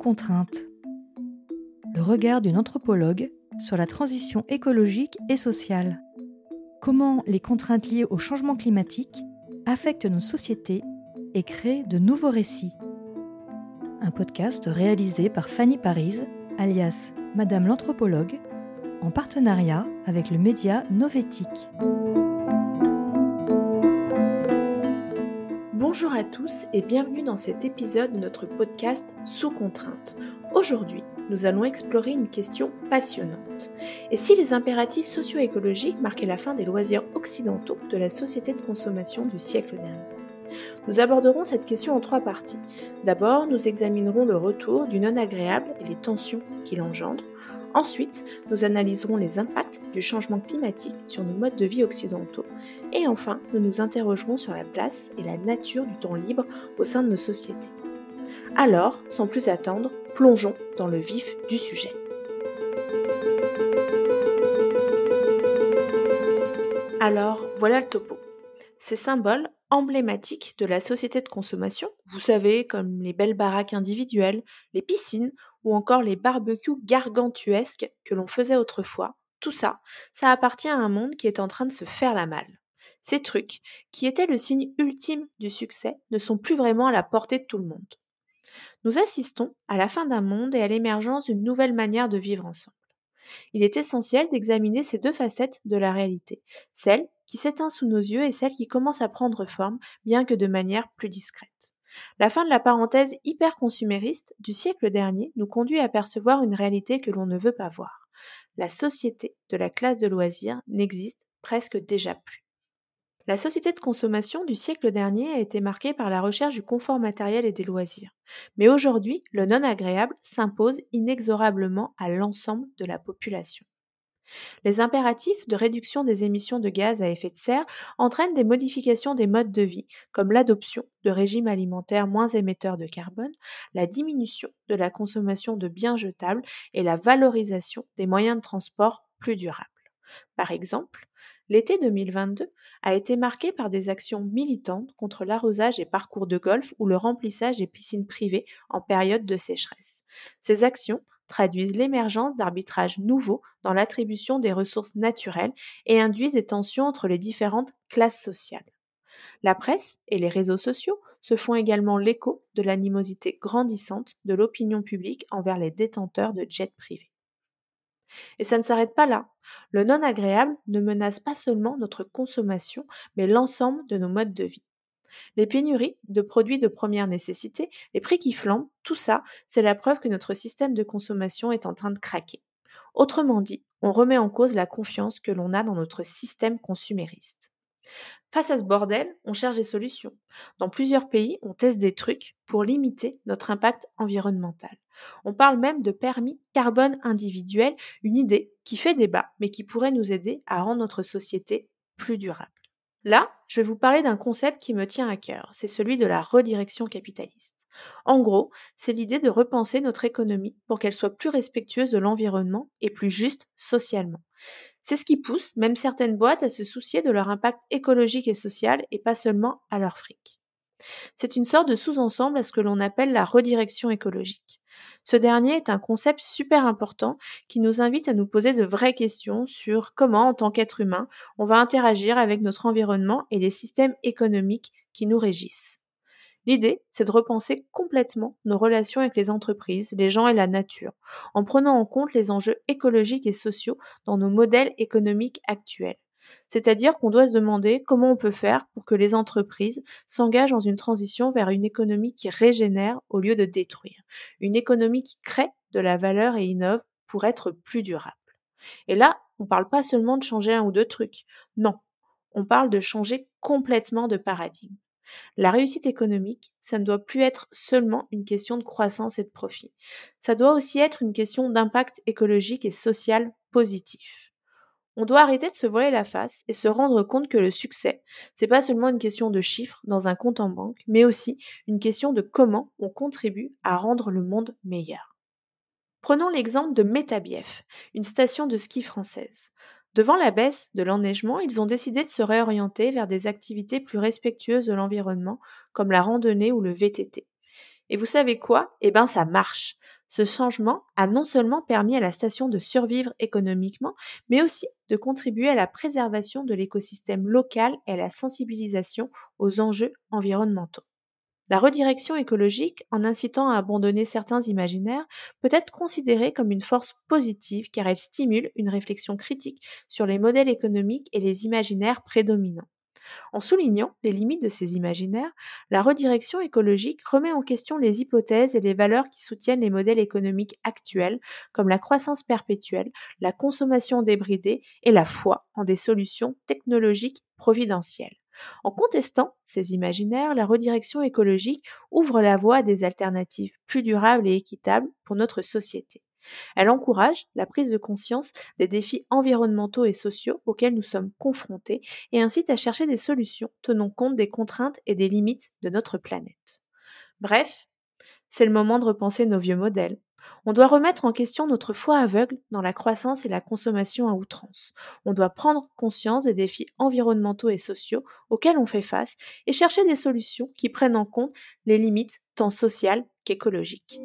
contrainte. Le regard d'une anthropologue sur la transition écologique et sociale. Comment les contraintes liées au changement climatique affectent nos sociétés et créent de nouveaux récits. Un podcast réalisé par Fanny Paris, alias Madame l'anthropologue, en partenariat avec le média Novétique. Bonjour à tous et bienvenue dans cet épisode de notre podcast Sous contrainte. Aujourd'hui, nous allons explorer une question passionnante. Et si les impératifs socio-écologiques marquaient la fin des loisirs occidentaux de la société de consommation du siècle dernier? Nous aborderons cette question en trois parties. D'abord, nous examinerons le retour du non agréable et les tensions qu'il engendre. Ensuite, nous analyserons les impacts du changement climatique sur nos modes de vie occidentaux. Et enfin, nous nous interrogerons sur la place et la nature du temps libre au sein de nos sociétés. Alors, sans plus attendre, plongeons dans le vif du sujet. Alors, voilà le topo. Ces symboles emblématiques de la société de consommation, vous savez, comme les belles baraques individuelles, les piscines ou encore les barbecues gargantuesques que l'on faisait autrefois, tout ça, ça appartient à un monde qui est en train de se faire la malle. Ces trucs, qui étaient le signe ultime du succès, ne sont plus vraiment à la portée de tout le monde. Nous assistons à la fin d'un monde et à l'émergence d'une nouvelle manière de vivre ensemble. Il est essentiel d'examiner ces deux facettes de la réalité, celle qui s'éteint sous nos yeux et celle qui commence à prendre forme, bien que de manière plus discrète. La fin de la parenthèse hyper consumériste du siècle dernier nous conduit à percevoir une réalité que l'on ne veut pas voir. La société de la classe de loisirs n'existe presque déjà plus. La société de consommation du siècle dernier a été marquée par la recherche du confort matériel et des loisirs. Mais aujourd'hui, le non agréable s'impose inexorablement à l'ensemble de la population. Les impératifs de réduction des émissions de gaz à effet de serre entraînent des modifications des modes de vie, comme l'adoption de régimes alimentaires moins émetteurs de carbone, la diminution de la consommation de biens jetables et la valorisation des moyens de transport plus durables. Par exemple, l'été 2022 a été marqué par des actions militantes contre l'arrosage et parcours de golf ou le remplissage des piscines privées en période de sécheresse. Ces actions traduisent l'émergence d'arbitrages nouveaux dans l'attribution des ressources naturelles et induisent des tensions entre les différentes classes sociales. La presse et les réseaux sociaux se font également l'écho de l'animosité grandissante de l'opinion publique envers les détenteurs de jets privés. Et ça ne s'arrête pas là. Le non agréable ne menace pas seulement notre consommation, mais l'ensemble de nos modes de vie. Les pénuries de produits de première nécessité, les prix qui flambent, tout ça, c'est la preuve que notre système de consommation est en train de craquer. Autrement dit, on remet en cause la confiance que l'on a dans notre système consumériste. Face à ce bordel, on cherche des solutions. Dans plusieurs pays, on teste des trucs pour limiter notre impact environnemental. On parle même de permis carbone individuel, une idée qui fait débat, mais qui pourrait nous aider à rendre notre société plus durable. Là, je vais vous parler d'un concept qui me tient à cœur, c'est celui de la redirection capitaliste. En gros, c'est l'idée de repenser notre économie pour qu'elle soit plus respectueuse de l'environnement et plus juste socialement. C'est ce qui pousse même certaines boîtes à se soucier de leur impact écologique et social et pas seulement à leur fric. C'est une sorte de sous-ensemble à ce que l'on appelle la redirection écologique. Ce dernier est un concept super important qui nous invite à nous poser de vraies questions sur comment, en tant qu'être humain, on va interagir avec notre environnement et les systèmes économiques qui nous régissent. L'idée, c'est de repenser complètement nos relations avec les entreprises, les gens et la nature, en prenant en compte les enjeux écologiques et sociaux dans nos modèles économiques actuels. C'est-à-dire qu'on doit se demander comment on peut faire pour que les entreprises s'engagent dans une transition vers une économie qui régénère au lieu de détruire, une économie qui crée de la valeur et innove pour être plus durable. Et là, on ne parle pas seulement de changer un ou deux trucs, non, on parle de changer complètement de paradigme. La réussite économique, ça ne doit plus être seulement une question de croissance et de profit. Ça doit aussi être une question d'impact écologique et social positif. On doit arrêter de se voiler la face et se rendre compte que le succès, c'est pas seulement une question de chiffres dans un compte en banque, mais aussi une question de comment on contribue à rendre le monde meilleur. Prenons l'exemple de Métabief, une station de ski française. Devant la baisse de l'enneigement, ils ont décidé de se réorienter vers des activités plus respectueuses de l'environnement, comme la randonnée ou le VTT. Et vous savez quoi? Eh bien, ça marche. Ce changement a non seulement permis à la station de survivre économiquement, mais aussi de contribuer à la préservation de l'écosystème local et à la sensibilisation aux enjeux environnementaux. La redirection écologique, en incitant à abandonner certains imaginaires, peut être considérée comme une force positive car elle stimule une réflexion critique sur les modèles économiques et les imaginaires prédominants. En soulignant les limites de ces imaginaires, la redirection écologique remet en question les hypothèses et les valeurs qui soutiennent les modèles économiques actuels, comme la croissance perpétuelle, la consommation débridée et la foi en des solutions technologiques providentielles. En contestant ces imaginaires, la redirection écologique ouvre la voie à des alternatives plus durables et équitables pour notre société. Elle encourage la prise de conscience des défis environnementaux et sociaux auxquels nous sommes confrontés et incite à chercher des solutions tenant compte des contraintes et des limites de notre planète. Bref, c'est le moment de repenser nos vieux modèles, on doit remettre en question notre foi aveugle dans la croissance et la consommation à outrance. On doit prendre conscience des défis environnementaux et sociaux auxquels on fait face et chercher des solutions qui prennent en compte les limites tant sociales qu'écologiques.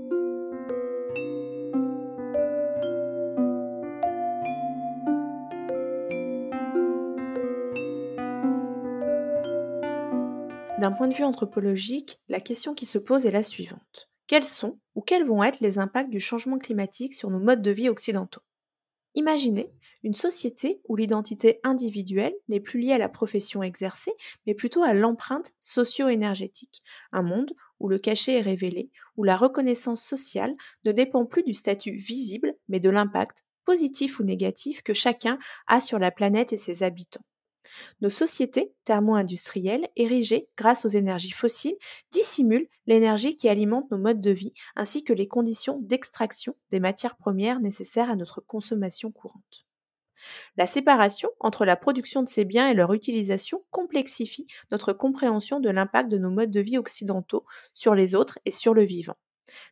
D'un point de vue anthropologique, la question qui se pose est la suivante. Quels sont ou quels vont être les impacts du changement climatique sur nos modes de vie occidentaux? Imaginez une société où l'identité individuelle n'est plus liée à la profession exercée, mais plutôt à l'empreinte socio-énergétique. Un monde où le cachet est révélé, où la reconnaissance sociale ne dépend plus du statut visible, mais de l'impact, positif ou négatif, que chacun a sur la planète et ses habitants. Nos sociétés thermo-industrielles, érigées grâce aux énergies fossiles, dissimulent l'énergie qui alimente nos modes de vie ainsi que les conditions d'extraction des matières premières nécessaires à notre consommation courante. La séparation entre la production de ces biens et leur utilisation complexifie notre compréhension de l'impact de nos modes de vie occidentaux sur les autres et sur le vivant.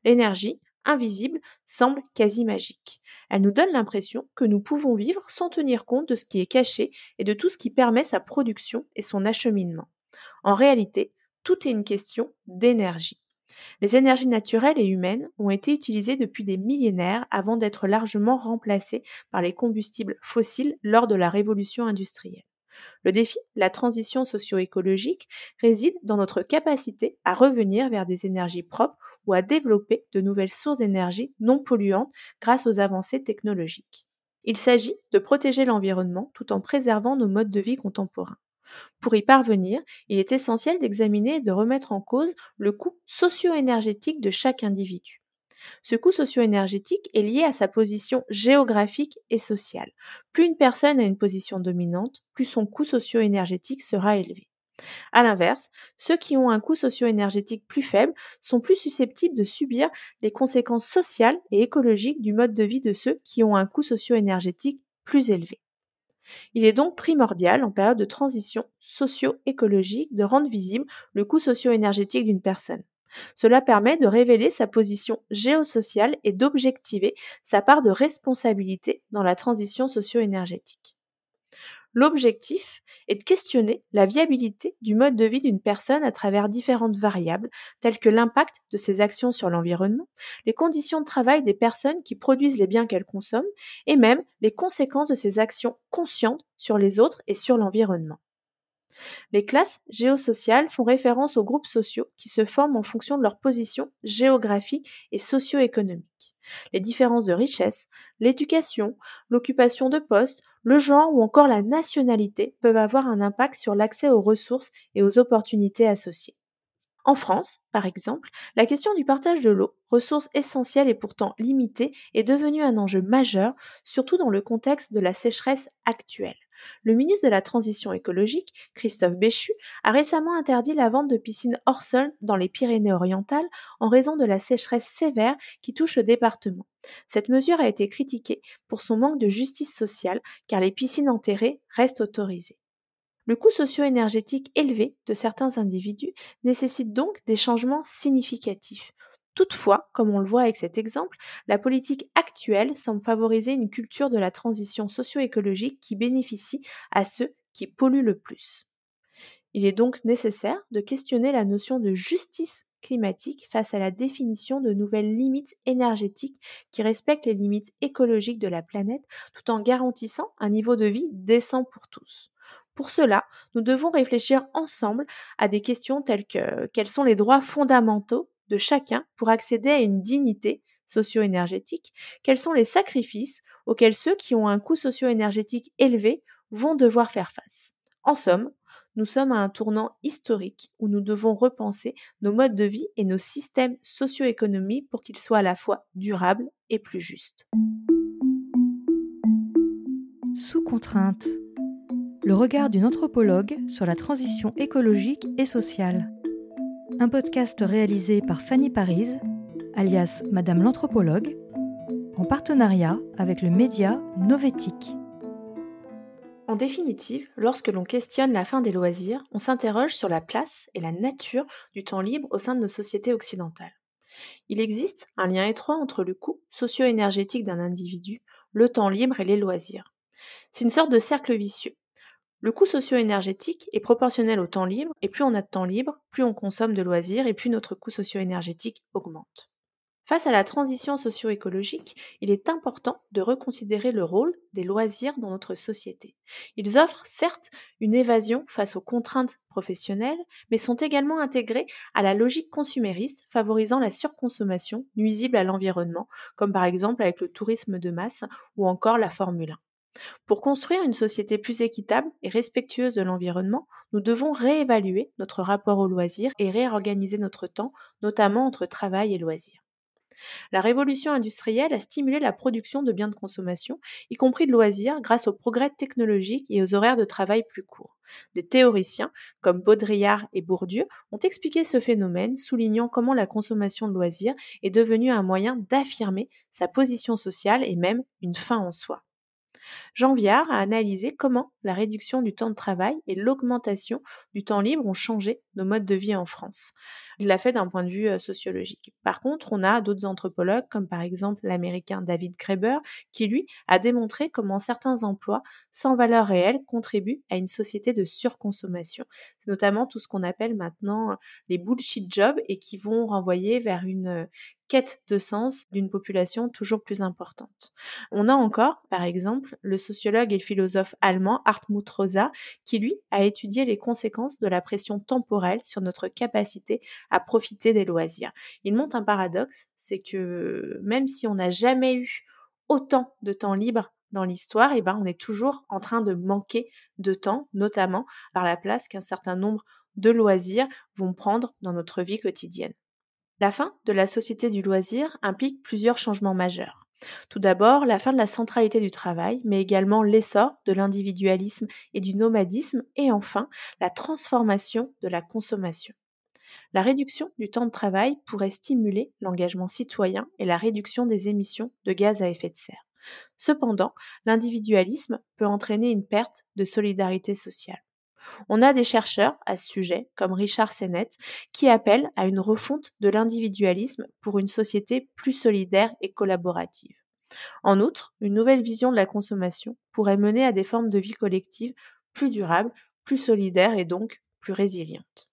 L'énergie, invisible, semble quasi magique. Elle nous donne l'impression que nous pouvons vivre sans tenir compte de ce qui est caché et de tout ce qui permet sa production et son acheminement. En réalité, tout est une question d'énergie. Les énergies naturelles et humaines ont été utilisées depuis des millénaires avant d'être largement remplacées par les combustibles fossiles lors de la révolution industrielle. Le défi, la transition socio-écologique, réside dans notre capacité à revenir vers des énergies propres ou à développer de nouvelles sources d'énergie non polluantes grâce aux avancées technologiques. Il s'agit de protéger l'environnement tout en préservant nos modes de vie contemporains. Pour y parvenir, il est essentiel d'examiner et de remettre en cause le coût socio-énergétique de chaque individu. Ce coût socio-énergétique est lié à sa position géographique et sociale. Plus une personne a une position dominante, plus son coût socio-énergétique sera élevé. A l'inverse, ceux qui ont un coût socio-énergétique plus faible sont plus susceptibles de subir les conséquences sociales et écologiques du mode de vie de ceux qui ont un coût socio-énergétique plus élevé. Il est donc primordial, en période de transition socio-écologique, de rendre visible le coût socio-énergétique d'une personne. Cela permet de révéler sa position géosociale et d'objectiver sa part de responsabilité dans la transition socio-énergétique. L'objectif est de questionner la viabilité du mode de vie d'une personne à travers différentes variables, telles que l'impact de ses actions sur l'environnement, les conditions de travail des personnes qui produisent les biens qu'elles consomment, et même les conséquences de ses actions conscientes sur les autres et sur l'environnement. Les classes géosociales font référence aux groupes sociaux qui se forment en fonction de leur position géographique et socio-économique. Les différences de richesse, l'éducation, l'occupation de postes, le genre ou encore la nationalité peuvent avoir un impact sur l'accès aux ressources et aux opportunités associées. En France, par exemple, la question du partage de l'eau, ressource essentielle et pourtant limitée, est devenue un enjeu majeur, surtout dans le contexte de la sécheresse actuelle. Le ministre de la Transition écologique, Christophe Béchu, a récemment interdit la vente de piscines hors sol dans les Pyrénées-Orientales en raison de la sécheresse sévère qui touche le département. Cette mesure a été critiquée pour son manque de justice sociale car les piscines enterrées restent autorisées. Le coût socio-énergétique élevé de certains individus nécessite donc des changements significatifs. Toutefois, comme on le voit avec cet exemple, la politique actuelle semble favoriser une culture de la transition socio-écologique qui bénéficie à ceux qui polluent le plus. Il est donc nécessaire de questionner la notion de justice climatique face à la définition de nouvelles limites énergétiques qui respectent les limites écologiques de la planète tout en garantissant un niveau de vie décent pour tous. Pour cela, nous devons réfléchir ensemble à des questions telles que quels sont les droits fondamentaux chacun pour accéder à une dignité socio-énergétique, quels sont les sacrifices auxquels ceux qui ont un coût socio-énergétique élevé vont devoir faire face? En somme, nous sommes à un tournant historique où nous devons repenser nos modes de vie et nos systèmes socio-économiques pour qu'ils soient à la fois durables et plus justes. Sous contrainte. Le regard d'une anthropologue sur la transition écologique et sociale. Un podcast réalisé par Fanny Paris, alias Madame l'anthropologue, en partenariat avec le média Novétique. En définitive, lorsque l'on questionne la fin des loisirs, on s'interroge sur la place et la nature du temps libre au sein de nos sociétés occidentales. Il existe un lien étroit entre le coût socio-énergétique d'un individu, le temps libre et les loisirs. C'est une sorte de cercle vicieux. Le coût socio-énergétique est proportionnel au temps libre, et plus on a de temps libre, plus on consomme de loisirs, et plus notre coût socio-énergétique augmente. Face à la transition socio-écologique, il est important de reconsidérer le rôle des loisirs dans notre société. Ils offrent certes une évasion face aux contraintes professionnelles, mais sont également intégrés à la logique consumériste favorisant la surconsommation nuisible à l'environnement, comme par exemple avec le tourisme de masse ou encore la Formule 1. Pour construire une société plus équitable et respectueuse de l'environnement, nous devons réévaluer notre rapport aux loisirs et réorganiser notre temps, notamment entre travail et loisirs. La révolution industrielle a stimulé la production de biens de consommation, y compris de loisirs, grâce aux progrès technologiques et aux horaires de travail plus courts. Des théoriciens, comme Baudrillard et Bourdieu, ont expliqué ce phénomène, soulignant comment la consommation de loisirs est devenue un moyen d'affirmer sa position sociale et même une fin en soi. Jean Viard a analysé comment la réduction du temps de travail et l'augmentation du temps libre ont changé nos modes de vie en France. Il l'a fait d'un point de vue sociologique. Par contre, on a d'autres anthropologues, comme par exemple l'américain David Graeber, qui lui a démontré comment certains emplois sans valeur réelle contribuent à une société de surconsommation. C'est notamment tout ce qu'on appelle maintenant les bullshit jobs et qui vont renvoyer vers une quête de sens d'une population toujours plus importante. On a encore, par exemple, le sociologue et philosophe allemand Hartmut Rosa, qui lui a étudié les conséquences de la pression temporelle sur notre capacité à profiter des loisirs. Il montre un paradoxe, c'est que même si on n'a jamais eu autant de temps libre dans l'histoire, eh ben on est toujours en train de manquer de temps, notamment par la place qu'un certain nombre de loisirs vont prendre dans notre vie quotidienne. La fin de la société du loisir implique plusieurs changements majeurs. Tout d'abord, la fin de la centralité du travail, mais également l'essor de l'individualisme et du nomadisme, et enfin la transformation de la consommation. La réduction du temps de travail pourrait stimuler l'engagement citoyen et la réduction des émissions de gaz à effet de serre. Cependant, l'individualisme peut entraîner une perte de solidarité sociale. On a des chercheurs à ce sujet, comme Richard Sennett, qui appellent à une refonte de l'individualisme pour une société plus solidaire et collaborative. En outre, une nouvelle vision de la consommation pourrait mener à des formes de vie collective plus durables, plus solidaires et donc plus résilientes.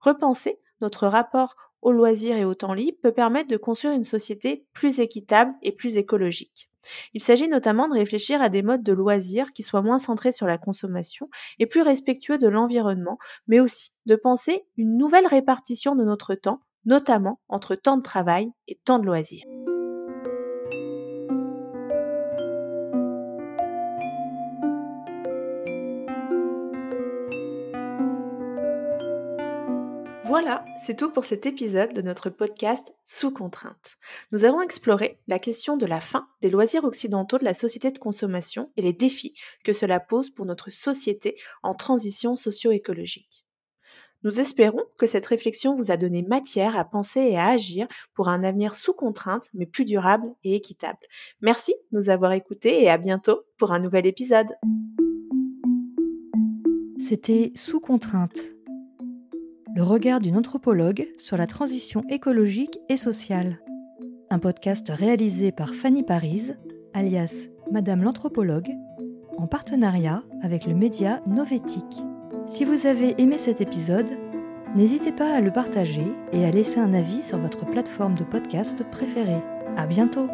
Repenser notre rapport au loisir et au temps libre peut permettre de construire une société plus équitable et plus écologique. Il s'agit notamment de réfléchir à des modes de loisirs qui soient moins centrés sur la consommation et plus respectueux de l'environnement, mais aussi de penser une nouvelle répartition de notre temps, notamment entre temps de travail et temps de loisirs. Voilà, c'est tout pour cet épisode de notre podcast Sous contrainte. Nous avons exploré la question de la fin des loisirs occidentaux de la société de consommation et les défis que cela pose pour notre société en transition socio-écologique. Nous espérons que cette réflexion vous a donné matière à penser et à agir pour un avenir sous contrainte mais plus durable et équitable. Merci de nous avoir écoutés et à bientôt pour un nouvel épisode. C'était Sous contrainte le regard d'une anthropologue sur la transition écologique et sociale. Un podcast réalisé par Fanny Paris, alias Madame l'anthropologue, en partenariat avec le média Novétique. Si vous avez aimé cet épisode, N'hésitez pas à le partager et à laisser un avis sur votre plateforme de podcast préférée. À bientôt!